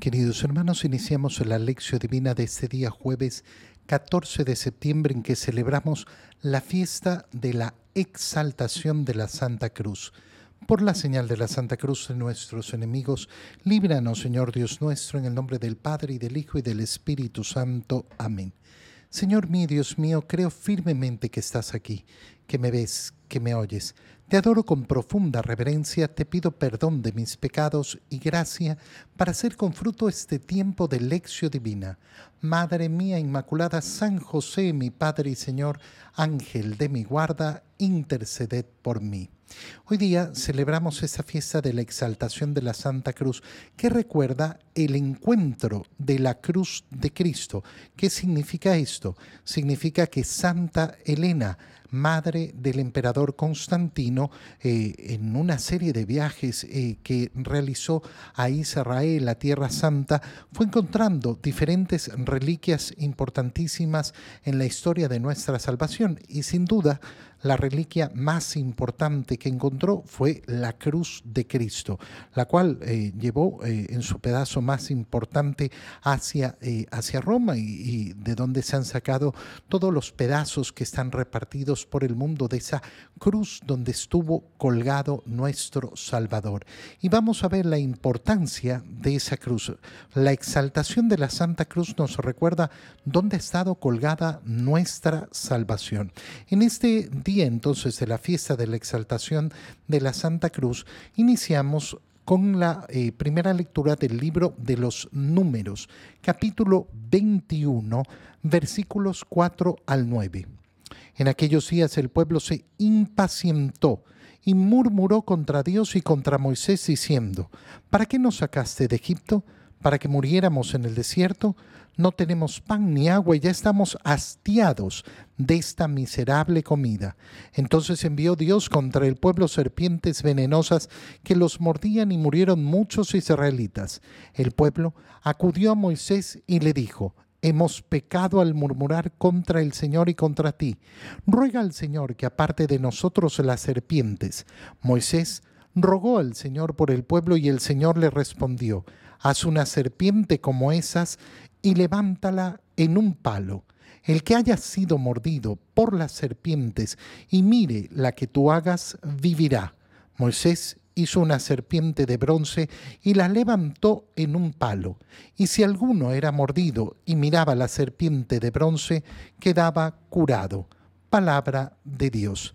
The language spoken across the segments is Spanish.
Queridos hermanos, iniciamos la lección divina de este día jueves 14 de septiembre en que celebramos la fiesta de la exaltación de la Santa Cruz. Por la señal de la Santa Cruz de nuestros enemigos, líbranos, Señor Dios nuestro, en el nombre del Padre y del Hijo y del Espíritu Santo. Amén. Señor mío, Dios mío, creo firmemente que estás aquí, que me ves, que me oyes. Te adoro con profunda reverencia, te pido perdón de mis pecados y gracia para hacer con fruto este tiempo de lección divina. Madre mía Inmaculada, San José, mi Padre y Señor, Ángel de mi guarda, interceded por mí. Hoy día celebramos esta fiesta de la exaltación de la Santa Cruz que recuerda el encuentro de la cruz de Cristo. ¿Qué significa esto? Significa que Santa Elena, madre del emperador Constantino, eh, en una serie de viajes eh, que realizó a Israel, la Tierra Santa, fue encontrando diferentes reliquias importantísimas en la historia de nuestra salvación. Y sin duda la reliquia más importante que encontró fue la cruz de Cristo, la cual eh, llevó eh, en su pedazo más importante hacia, eh, hacia Roma y, de donde se han sacado todos los pedazos que están repartidos por el mundo de esa cruz donde estuvo colgado nuestro Salvador. Y vamos a ver la importancia de esa cruz. La exaltación de la Santa Cruz nos recuerda dónde ha estado colgada nuestra salvación. En este día entonces de la fiesta de la exaltación de la Santa Cruz, iniciamos con la eh, primera lectura del libro de los números, capítulo 21, versículos 4 al 9. En aquellos días el pueblo se impacientó y murmuró contra Dios y contra Moisés diciendo, ¿para qué nos sacaste de Egipto? ¿Para que muriéramos en el desierto? no tenemos pan ni agua y ya estamos hastiados de esta miserable comida. Entonces envió Dios contra el pueblo serpientes venenosas que los mordían y murieron muchos israelitas. El pueblo acudió a Moisés y le dijo, Hemos pecado al murmurar contra el Señor y contra ti. Ruega al Señor que aparte de nosotros las serpientes. Moisés rogó al Señor por el pueblo y el Señor le respondió, Haz una serpiente como esas y levántala en un palo. El que haya sido mordido por las serpientes y mire la que tú hagas, vivirá. Moisés hizo una serpiente de bronce y la levantó en un palo. Y si alguno era mordido y miraba la serpiente de bronce, quedaba curado. Palabra de Dios.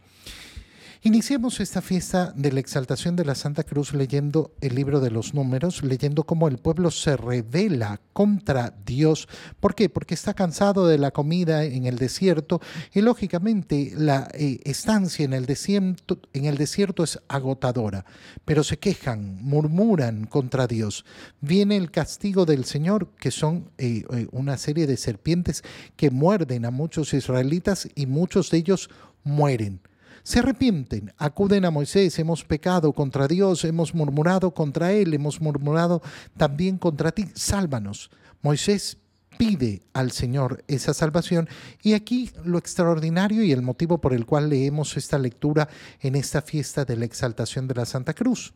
Iniciemos esta fiesta de la exaltación de la Santa Cruz leyendo el libro de los números, leyendo cómo el pueblo se revela contra Dios. ¿Por qué? Porque está cansado de la comida en el desierto y lógicamente la eh, estancia en el, desierto, en el desierto es agotadora, pero se quejan, murmuran contra Dios. Viene el castigo del Señor, que son eh, eh, una serie de serpientes que muerden a muchos israelitas y muchos de ellos mueren se arrepienten, acuden a Moisés, hemos pecado contra Dios, hemos murmurado contra Él, hemos murmurado también contra ti, sálvanos. Moisés pide al Señor esa salvación y aquí lo extraordinario y el motivo por el cual leemos esta lectura en esta fiesta de la exaltación de la Santa Cruz.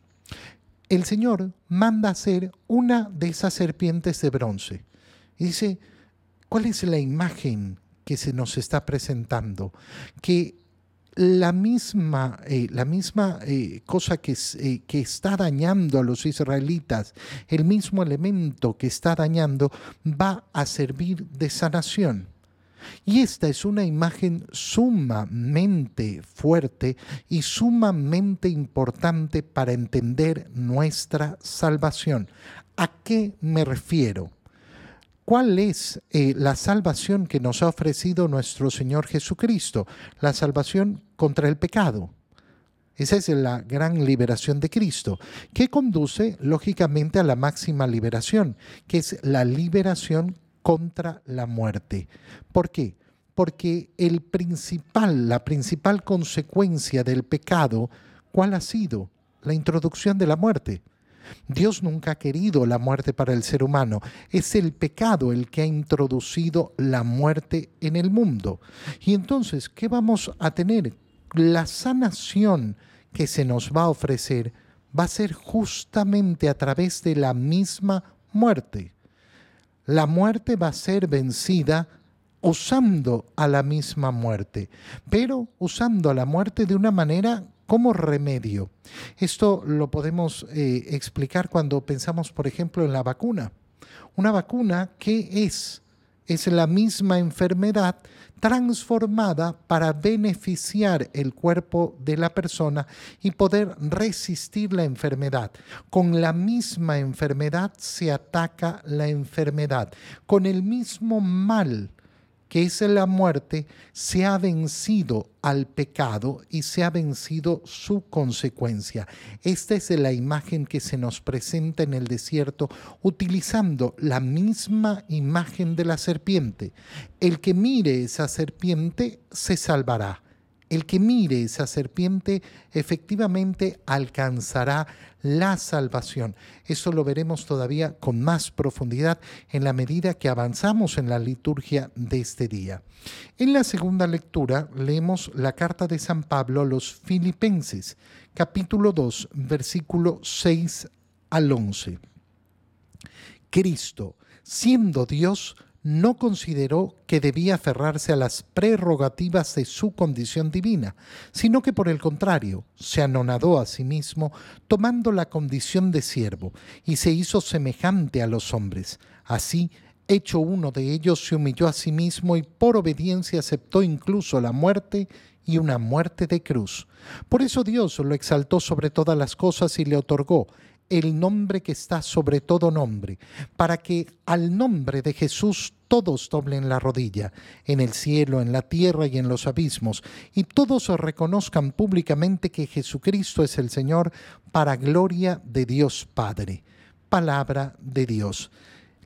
El Señor manda hacer una de esas serpientes de bronce. Y dice, ¿cuál es la imagen que se nos está presentando? Que la misma, eh, la misma eh, cosa que, eh, que está dañando a los israelitas, el mismo elemento que está dañando, va a servir de sanación. Y esta es una imagen sumamente fuerte y sumamente importante para entender nuestra salvación. ¿A qué me refiero? ¿Cuál es la salvación que nos ha ofrecido nuestro Señor Jesucristo? La salvación contra el pecado. Esa es la gran liberación de Cristo, que conduce lógicamente a la máxima liberación, que es la liberación contra la muerte. ¿Por qué? Porque el principal, la principal consecuencia del pecado, ¿cuál ha sido? La introducción de la muerte. Dios nunca ha querido la muerte para el ser humano. Es el pecado el que ha introducido la muerte en el mundo. Y entonces, ¿qué vamos a tener? La sanación que se nos va a ofrecer va a ser justamente a través de la misma muerte. La muerte va a ser vencida usando a la misma muerte, pero usando a la muerte de una manera como remedio. Esto lo podemos eh, explicar cuando pensamos, por ejemplo, en la vacuna. Una vacuna, ¿qué es? Es la misma enfermedad transformada para beneficiar el cuerpo de la persona y poder resistir la enfermedad. Con la misma enfermedad se ataca la enfermedad. Con el mismo mal que es la muerte, se ha vencido al pecado y se ha vencido su consecuencia. Esta es la imagen que se nos presenta en el desierto utilizando la misma imagen de la serpiente. El que mire esa serpiente se salvará el que mire esa serpiente efectivamente alcanzará la salvación. Eso lo veremos todavía con más profundidad en la medida que avanzamos en la liturgia de este día. En la segunda lectura leemos la carta de San Pablo a los Filipenses, capítulo 2, versículo 6 al 11. Cristo, siendo Dios, no consideró que debía aferrarse a las prerrogativas de su condición divina, sino que por el contrario se anonadó a sí mismo, tomando la condición de siervo, y se hizo semejante a los hombres. Así, hecho uno de ellos, se humilló a sí mismo y por obediencia aceptó incluso la muerte y una muerte de cruz. Por eso Dios lo exaltó sobre todas las cosas y le otorgó el nombre que está sobre todo nombre, para que al nombre de Jesús todos doblen la rodilla, en el cielo, en la tierra y en los abismos, y todos reconozcan públicamente que Jesucristo es el Señor, para gloria de Dios Padre. Palabra de Dios.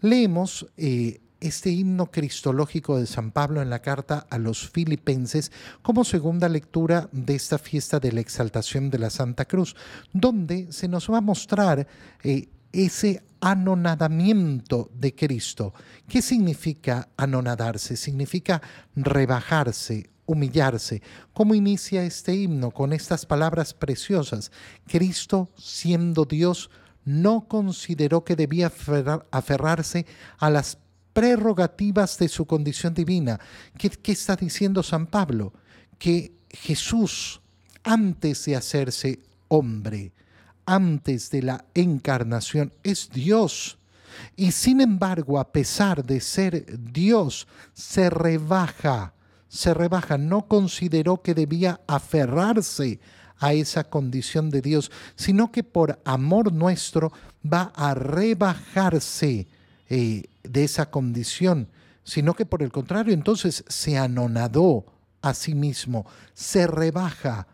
Leemos eh, este himno cristológico de San Pablo en la carta a los filipenses como segunda lectura de esta fiesta de la exaltación de la Santa Cruz, donde se nos va a mostrar eh, ese anonadamiento de Cristo. ¿Qué significa anonadarse? Significa rebajarse, humillarse. ¿Cómo inicia este himno con estas palabras preciosas? Cristo, siendo Dios, no consideró que debía aferrarse a las prerrogativas de su condición divina. ¿Qué, está diciendo San Pablo? Que Jesús, antes de hacerse hombre, antes de la encarnación, es Dios. Y sin embargo, a pesar de ser Dios, se rebaja, se rebaja, no consideró que debía aferrarse a esa condición de Dios, sino que por amor nuestro va a rebajarse eh, de esa condición, sino que por el contrario entonces se anonadó a sí mismo, se rebaja,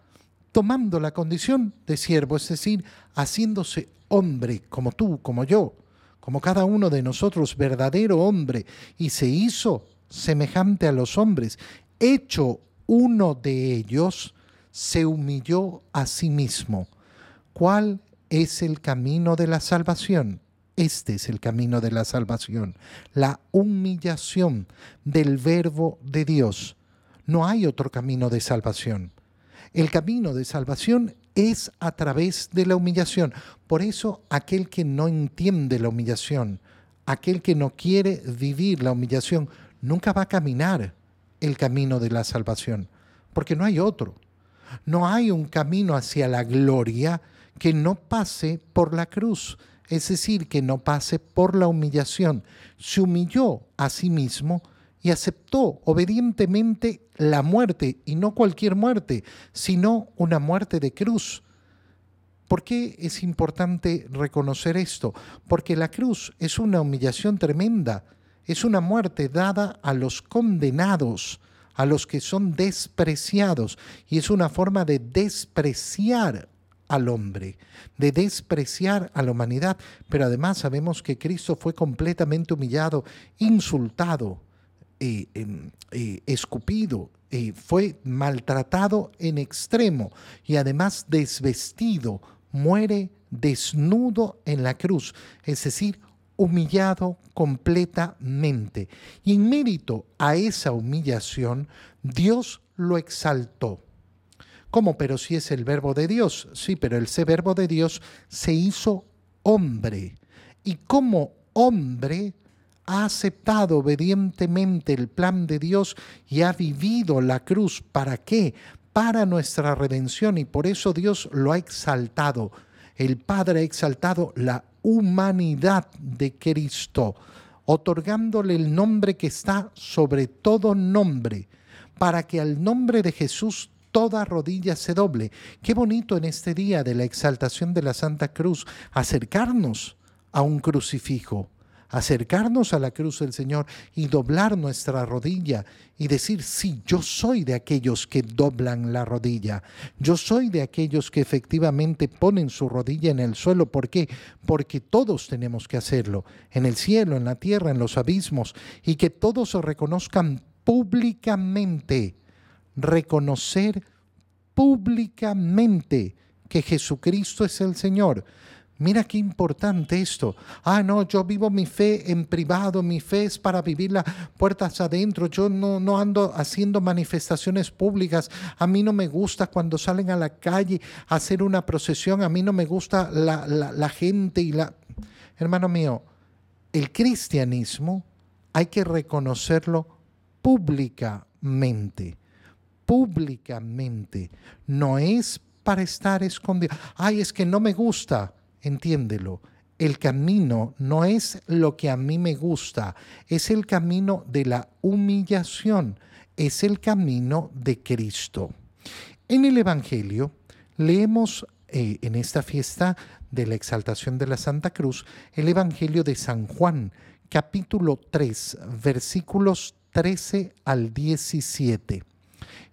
tomando la condición de siervo, es decir, haciéndose hombre como tú, como yo, como cada uno de nosotros, verdadero hombre, y se hizo semejante a los hombres, hecho uno de ellos, se humilló a sí mismo. ¿Cuál es el camino de la salvación? Este es el camino de la salvación, la humillación del verbo de Dios. No hay otro camino de salvación. El camino de salvación es a través de la humillación. Por eso aquel que no entiende la humillación, aquel que no quiere vivir la humillación, nunca va a caminar el camino de la salvación, porque no hay otro. No hay un camino hacia la gloria que no pase por la cruz es decir, que no pase por la humillación. Se humilló a sí mismo y aceptó obedientemente la muerte, y no cualquier muerte, sino una muerte de cruz. ¿Por qué es importante reconocer esto? Porque la cruz es una humillación tremenda, es una muerte dada a los condenados, a los que son despreciados, y es una forma de despreciar al hombre, de despreciar a la humanidad, pero además sabemos que Cristo fue completamente humillado, insultado, eh, em, eh, escupido, eh, fue maltratado en extremo y además desvestido, muere desnudo en la cruz, es decir, humillado completamente. Y en mérito a esa humillación, Dios lo exaltó ¿Cómo? Pero si es el verbo de Dios. Sí, pero ese verbo de Dios se hizo hombre. Y como hombre ha aceptado obedientemente el plan de Dios y ha vivido la cruz. ¿Para qué? Para nuestra redención y por eso Dios lo ha exaltado. El Padre ha exaltado la humanidad de Cristo, otorgándole el nombre que está sobre todo nombre, para que al nombre de Jesús toda rodilla se doble. Qué bonito en este día de la exaltación de la Santa Cruz acercarnos a un crucifijo acercarnos a la cruz del Señor y doblar nuestra rodilla y decir, sí, yo soy de aquellos que doblan la rodilla, yo soy de aquellos que efectivamente ponen su rodilla en el suelo. ¿Por qué? Porque todos tenemos que hacerlo, en el cielo, en la tierra, en los abismos, y que todos reconozcan públicamente, reconocer públicamente que Jesucristo es el Señor Mira qué importante esto. Ah, no, yo vivo mi fe en privado, mi fe es para vivirla puertas adentro. Yo no, no ando haciendo manifestaciones públicas. A mí no me gusta cuando salen a la calle a hacer una procesión. A mí no me gusta la, la gente y la... Hermano mío, el cristianismo hay que reconocerlo públicamente. Públicamente. No es para estar escondido. Ay, es que no me gusta entiéndelo, el camino no es lo que a mí me gusta, es el camino de la humillación, es el camino de Cristo. En el Evangelio leemos eh, en esta fiesta de la exaltación de la Santa Cruz el Evangelio de San Juan, capítulo 3, versículos 13 al 17.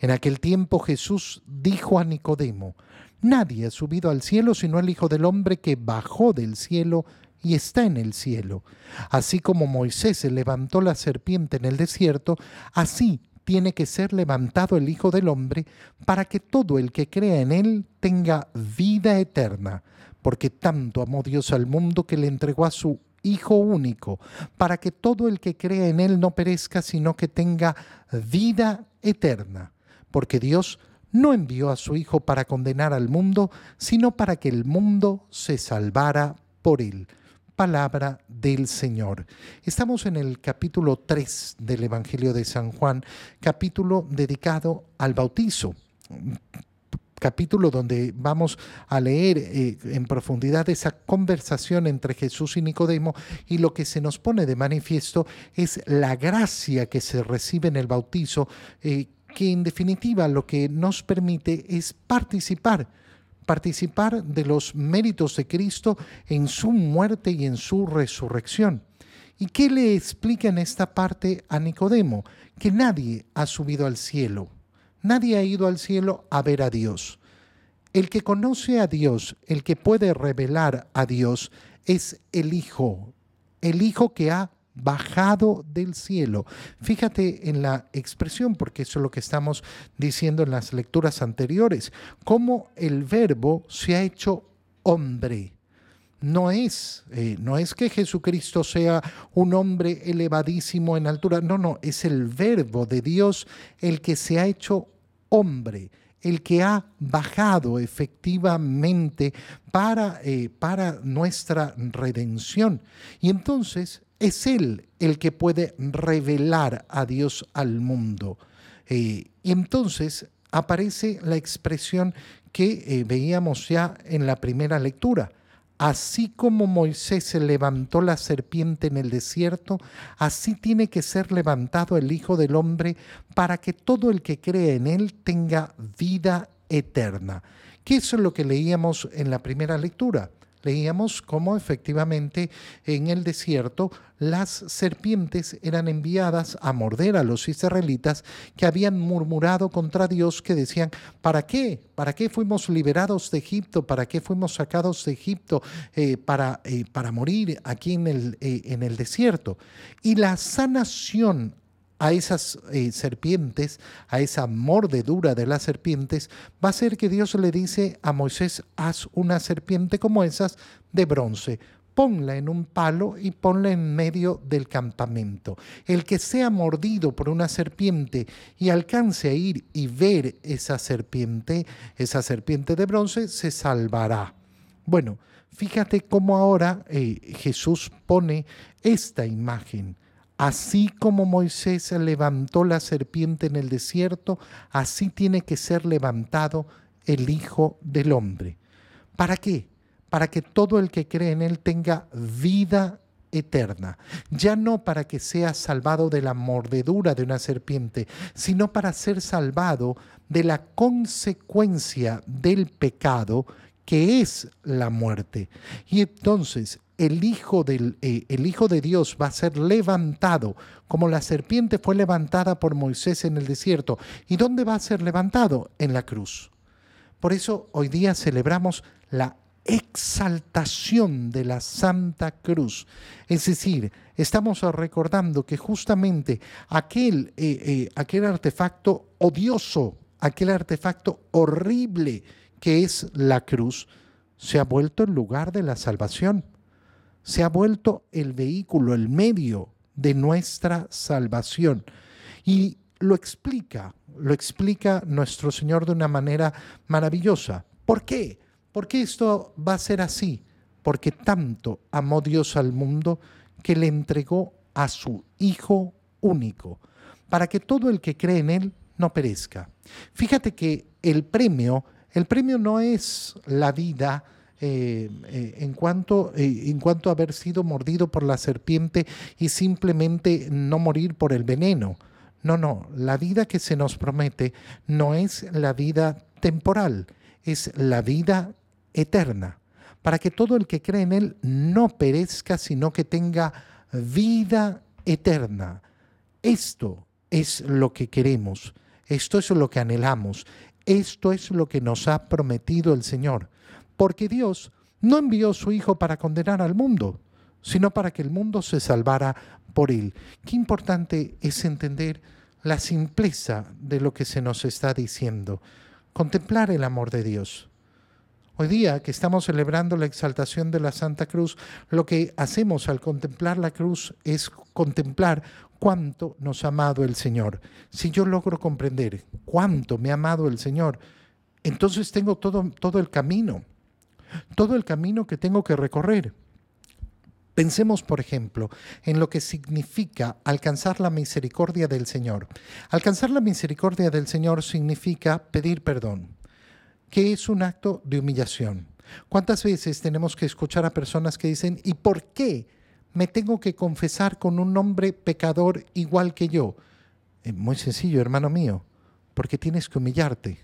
En aquel tiempo Jesús dijo a Nicodemo, Nadie ha subido al cielo sino el Hijo del Hombre que bajó del cielo y está en el cielo. Así como Moisés se levantó la serpiente en el desierto, así tiene que ser levantado el Hijo del Hombre para que todo el que crea en él tenga vida eterna. Porque tanto amó Dios al mundo que le entregó a su Hijo único, para que todo el que crea en él no perezca, sino que tenga vida eterna. Porque Dios no envió a su Hijo para condenar al mundo, sino para que el mundo se salvara por él. Palabra del Señor. Estamos en el capítulo 3 del Evangelio de San Juan, capítulo dedicado al bautizo capítulo donde vamos a leer eh, en profundidad esa conversación entre Jesús y Nicodemo y lo que se nos pone de manifiesto es la gracia que se recibe en el bautizo, eh, que en definitiva lo que nos permite es participar, participar de los méritos de Cristo en su muerte y en su resurrección. ¿Y qué le explica en esta parte a Nicodemo? Que nadie ha subido al cielo, nadie ha ido al cielo a ver a Dios. El que conoce a Dios, el que puede revelar a Dios, es el Hijo, el Hijo que ha bajado del cielo. Fíjate en la expresión, porque eso es lo que estamos diciendo en las lecturas anteriores, cómo el verbo se ha hecho hombre. No es, eh, no es que Jesucristo sea un hombre elevadísimo en altura, no, no, es el verbo de Dios el que se ha hecho hombre el que ha bajado efectivamente para, eh, para nuestra redención. Y entonces es Él el que puede revelar a Dios al mundo. Eh, y entonces aparece la expresión que eh, veíamos ya en la primera lectura. Así como Moisés se levantó la serpiente en el desierto, así tiene que ser levantado el Hijo del Hombre para que todo el que cree en él tenga vida eterna. ¿Qué es lo que leíamos en la primera lectura? Leíamos cómo efectivamente en el desierto las serpientes eran enviadas a morder a los israelitas que habían murmurado contra Dios, que decían, ¿para qué? ¿Para qué fuimos liberados de Egipto? ¿Para qué fuimos sacados de Egipto eh, para, eh, para morir aquí en el, eh, en el desierto? Y la sanación a esas eh, serpientes, a esa mordedura de las serpientes, va a ser que Dios le dice a Moisés, haz una serpiente como esas de bronce, ponla en un palo y ponla en medio del campamento. El que sea mordido por una serpiente y alcance a ir y ver esa serpiente, esa serpiente de bronce, se salvará. Bueno, Fíjate cómo ahora eh, Jesús pone esta imagen. Así como Moisés levantó la serpiente en el desierto, así tiene que ser levantado el Hijo del Hombre. ¿Para qué? Para que todo el que cree en Él tenga vida eterna, ya no para que sea salvado de la mordedura de una serpiente, sino para ser salvado de la consecuencia del pecado que es la muerte. Y entonces el Hijo, del, eh, el Hijo de Dios va a ser levantado, como la serpiente fue levantada por Moisés en el desierto. ¿Y dónde va a ser levantado? En la cruz. Por eso hoy día celebramos la exaltación de la Santa Cruz. Es decir, estamos recordando que justamente aquel, eh, eh, aquel artefacto odioso, aquel artefacto horrible que es la cruz, se ha vuelto el lugar de la salvación, se ha vuelto el vehículo, el medio de nuestra salvación. Y lo explica, lo explica nuestro Señor de una manera maravillosa. ¿Por qué? ¿Por qué esto va a ser así? Porque tanto amó Dios al mundo que le entregó a su Hijo único, para que todo el que cree en Él no perezca. Fíjate que el premio, el premio no es la vida, eh, eh, en, cuanto, eh, en cuanto a haber sido mordido por la serpiente y simplemente no morir por el veneno. No, no, la vida que se nos promete no es la vida temporal, es la vida eterna, para que todo el que cree en Él no perezca, sino que tenga vida eterna. Esto es lo que queremos, esto es lo que anhelamos, esto es lo que nos ha prometido el Señor, porque Dios no envió su Hijo para condenar al mundo, sino para que el mundo se salvara por Él. Qué importante es entender la simpleza de lo que se nos está diciendo, contemplar el amor de Dios. Hoy día que estamos celebrando la exaltación de la Santa Cruz, lo que hacemos al contemplar la cruz es contemplar cuánto nos ha amado el Señor. Si yo logro comprender cuánto me ha amado el Señor, entonces tengo todo, todo el camino, todo el camino que tengo que recorrer. Pensemos, por ejemplo, en lo que significa alcanzar la misericordia del Señor. Alcanzar la misericordia del Señor significa pedir perdón que es un acto de humillación. ¿Cuántas veces tenemos que escuchar a personas que dicen, ¿y por qué me tengo que confesar con un hombre pecador igual que yo? Eh, muy sencillo, hermano mío, porque tienes que humillarte.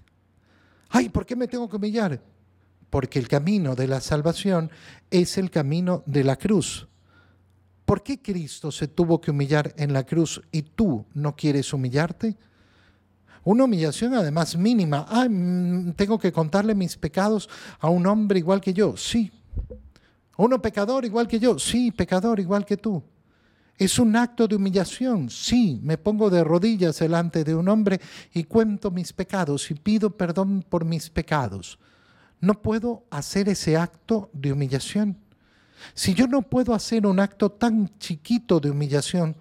Ay, ¿por qué me tengo que humillar? Porque el camino de la salvación es el camino de la cruz. ¿Por qué Cristo se tuvo que humillar en la cruz y tú no quieres humillarte? Una humillación además mínima. Ah, tengo que contarle mis pecados a un hombre igual que yo. Sí. Uno pecador igual que yo. Sí, pecador igual que tú. Es un acto de humillación. Sí, me pongo de rodillas delante de un hombre y cuento mis pecados y pido perdón por mis pecados. No puedo hacer ese acto de humillación. Si yo no puedo hacer un acto tan chiquito de humillación,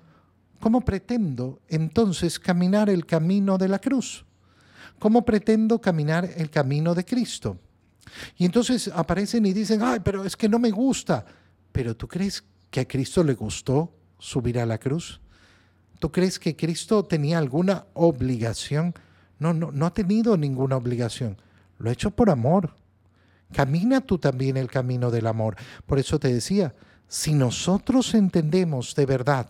¿Cómo pretendo entonces caminar el camino de la cruz? ¿Cómo pretendo caminar el camino de Cristo? Y entonces aparecen y dicen, ay, pero es que no me gusta. Pero ¿tú crees que a Cristo le gustó subir a la cruz? ¿Tú crees que Cristo tenía alguna obligación? No, no, no ha tenido ninguna obligación. Lo ha hecho por amor. Camina tú también el camino del amor. Por eso te decía, si nosotros entendemos de verdad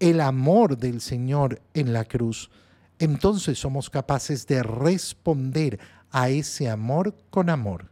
el amor del Señor en la cruz, entonces somos capaces de responder a ese amor con amor.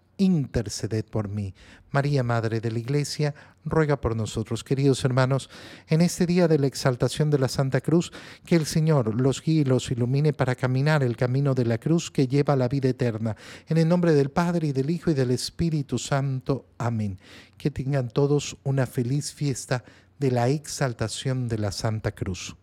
interceded por mí. María, Madre de la Iglesia, ruega por nosotros, queridos hermanos, en este día de la exaltación de la Santa Cruz, que el Señor los guíe y los ilumine para caminar el camino de la cruz que lleva a la vida eterna. En el nombre del Padre y del Hijo y del Espíritu Santo. Amén. Que tengan todos una feliz fiesta de la exaltación de la Santa Cruz.